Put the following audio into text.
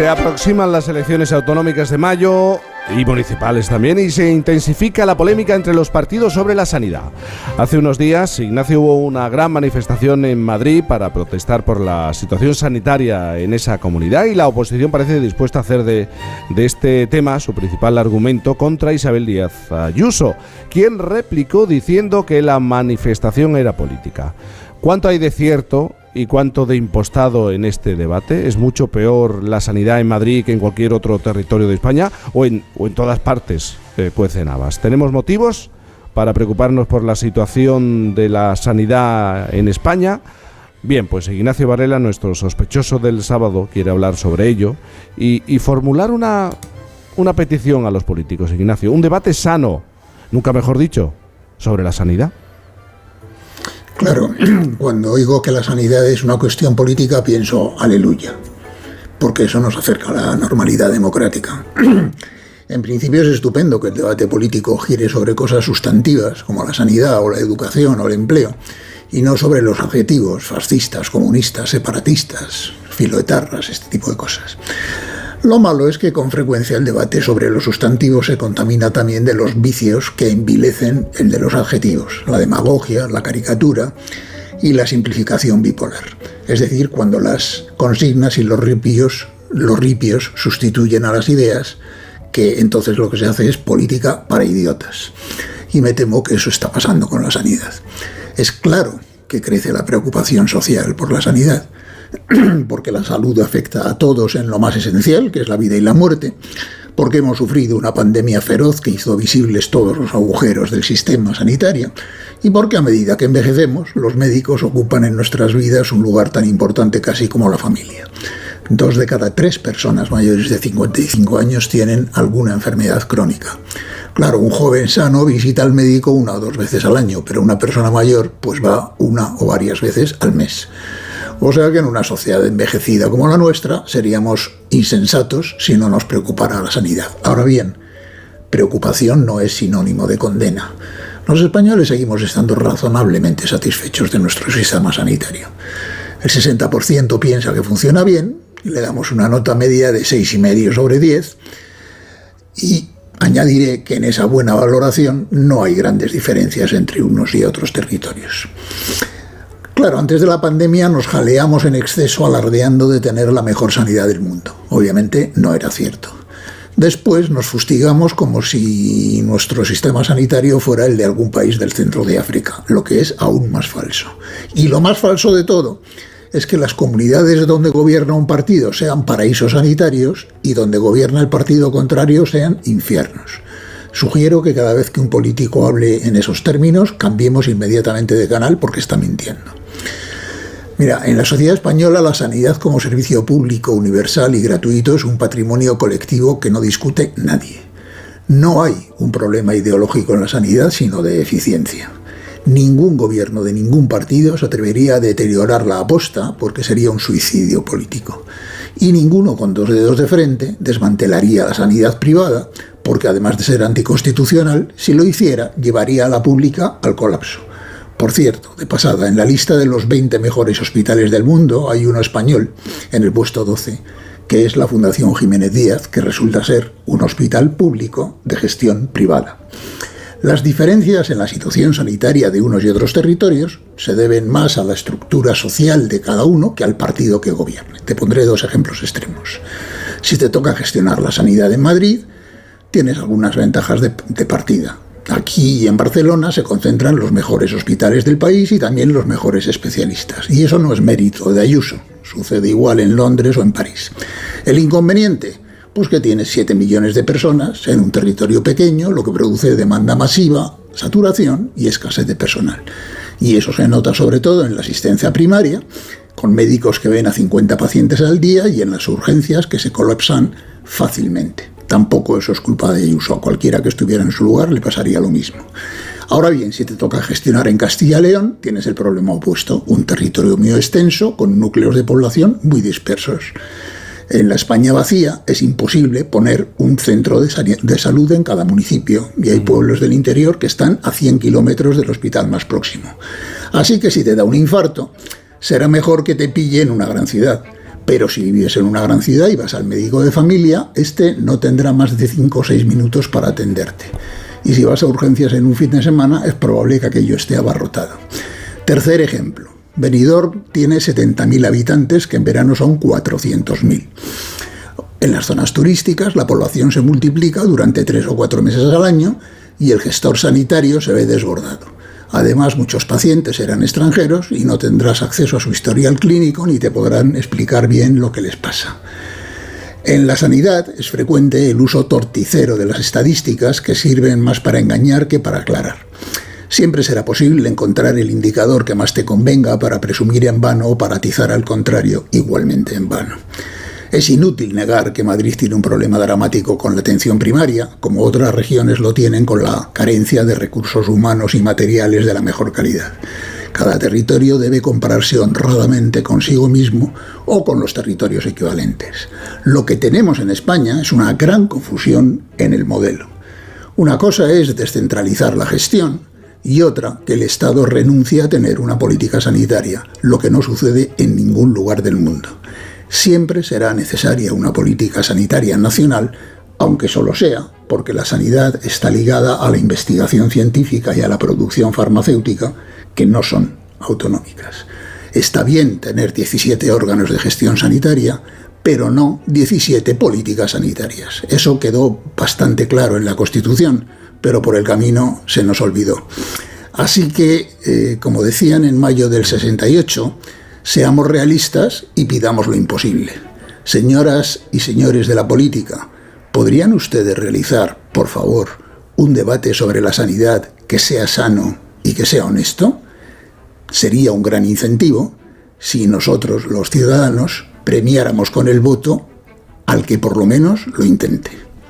Se aproximan las elecciones autonómicas de mayo y municipales también y se intensifica la polémica entre los partidos sobre la sanidad. Hace unos días, Ignacio, hubo una gran manifestación en Madrid para protestar por la situación sanitaria en esa comunidad y la oposición parece dispuesta a hacer de, de este tema su principal argumento contra Isabel Díaz Ayuso, quien replicó diciendo que la manifestación era política. ¿Cuánto hay de cierto y cuánto de impostado en este debate? ¿Es mucho peor la sanidad en Madrid que en cualquier otro territorio de España o en, o en todas partes eh, cuecen habas? ¿Tenemos motivos para preocuparnos por la situación de la sanidad en España? Bien, pues Ignacio Varela, nuestro sospechoso del sábado, quiere hablar sobre ello y, y formular una, una petición a los políticos, Ignacio. Un debate sano, nunca mejor dicho, sobre la sanidad. Claro, cuando oigo que la sanidad es una cuestión política pienso aleluya, porque eso nos acerca a la normalidad democrática. En principio es estupendo que el debate político gire sobre cosas sustantivas como la sanidad o la educación o el empleo, y no sobre los adjetivos fascistas, comunistas, separatistas, filoetarras, este tipo de cosas. Lo malo es que con frecuencia el debate sobre los sustantivos se contamina también de los vicios que envilecen el de los adjetivos, la demagogia, la caricatura y la simplificación bipolar. Es decir, cuando las consignas y los ripios, los ripios sustituyen a las ideas, que entonces lo que se hace es política para idiotas. Y me temo que eso está pasando con la sanidad. Es claro que crece la preocupación social por la sanidad, porque la salud afecta a todos en lo más esencial, que es la vida y la muerte, porque hemos sufrido una pandemia feroz que hizo visibles todos los agujeros del sistema sanitario, y porque a medida que envejecemos, los médicos ocupan en nuestras vidas un lugar tan importante casi como la familia. Dos de cada tres personas mayores de 55 años tienen alguna enfermedad crónica. Claro, un joven sano visita al médico una o dos veces al año, pero una persona mayor pues va una o varias veces al mes. O sea que en una sociedad envejecida como la nuestra seríamos insensatos si no nos preocupara la sanidad. Ahora bien, preocupación no es sinónimo de condena. Los españoles seguimos estando razonablemente satisfechos de nuestro sistema sanitario. El 60% piensa que funciona bien, le damos una nota media de 6,5 sobre 10, y añadiré que en esa buena valoración no hay grandes diferencias entre unos y otros territorios. Claro, antes de la pandemia nos jaleamos en exceso alardeando de tener la mejor sanidad del mundo. Obviamente no era cierto. Después nos fustigamos como si nuestro sistema sanitario fuera el de algún país del centro de África, lo que es aún más falso. Y lo más falso de todo es que las comunidades donde gobierna un partido sean paraísos sanitarios y donde gobierna el partido contrario sean infiernos. Sugiero que cada vez que un político hable en esos términos, cambiemos inmediatamente de canal porque está mintiendo. Mira, en la sociedad española la sanidad como servicio público, universal y gratuito es un patrimonio colectivo que no discute nadie. No hay un problema ideológico en la sanidad, sino de eficiencia. Ningún gobierno de ningún partido se atrevería a deteriorar la aposta porque sería un suicidio político. Y ninguno con dos dedos de frente desmantelaría la sanidad privada porque además de ser anticonstitucional, si lo hiciera, llevaría a la pública al colapso. Por cierto, de pasada, en la lista de los 20 mejores hospitales del mundo hay uno español, en el puesto 12, que es la Fundación Jiménez Díaz, que resulta ser un hospital público de gestión privada. Las diferencias en la situación sanitaria de unos y otros territorios se deben más a la estructura social de cada uno que al partido que gobierne. Te pondré dos ejemplos extremos. Si te toca gestionar la sanidad en Madrid, tienes algunas ventajas de, de partida. Aquí en Barcelona se concentran los mejores hospitales del país y también los mejores especialistas. Y eso no es mérito de Ayuso. Sucede igual en Londres o en París. El inconveniente, pues que tienes 7 millones de personas en un territorio pequeño, lo que produce demanda masiva, saturación y escasez de personal. Y eso se nota sobre todo en la asistencia primaria, con médicos que ven a 50 pacientes al día y en las urgencias que se colapsan fácilmente. Tampoco eso es culpa de Ayuso. A cualquiera que estuviera en su lugar le pasaría lo mismo. Ahora bien, si te toca gestionar en Castilla y León, tienes el problema opuesto. Un territorio muy extenso, con núcleos de población muy dispersos. En la España vacía es imposible poner un centro de, de salud en cada municipio y hay pueblos del interior que están a 100 kilómetros del hospital más próximo. Así que si te da un infarto, será mejor que te pille en una gran ciudad Pero si vives en una gran ciudad y vas al médico de familia, este no tendrá más de 5 o 6 minutos para atenderte. Y si vas a urgencias en un fin de semana, es probable que aquello esté abarrotado. Tercer ejemplo. Benidorm tiene 70.000 habitantes, que en verano son 400.000. En las zonas turísticas la población se multiplica durante tres o cuatro meses al año y el gestor sanitario se ve desbordado. Además, muchos pacientes serán extranjeros y no tendrás acceso a su historial clínico ni te podrán explicar bien lo que les pasa. En la sanidad es frecuente el uso torticero de las estadísticas que sirven más para engañar que para aclarar. Siempre será posible encontrar el indicador que más te convenga para presumir en vano o para atizar al contrario igualmente en vano. Es inútil negar que Madrid tiene un problema dramático con la atención primaria, como otras regiones lo tienen con la carencia de recursos humanos y materiales de la mejor calidad. Cada territorio debe compararse honradamente consigo mismo o con los territorios equivalentes. Lo que tenemos en España es una gran confusión en el modelo. Una cosa es descentralizar la gestión y otra que el Estado renuncie a tener una política sanitaria, lo que no sucede en ningún lugar del mundo siempre será necesaria una política sanitaria nacional, aunque solo sea porque la sanidad está ligada a la investigación científica y a la producción farmacéutica, que no son autonómicas. Está bien tener 17 órganos de gestión sanitaria, pero no 17 políticas sanitarias. Eso quedó bastante claro en la Constitución, pero por el camino se nos olvidó. Así que, eh, como decían en mayo del 68, Seamos realistas y pidamos lo imposible. Señoras y señores de la política, ¿podrían ustedes realizar, por favor, un debate sobre la sanidad que sea sano y que sea honesto? Sería un gran incentivo si nosotros, los ciudadanos, premiáramos con el voto al que por lo menos lo intente.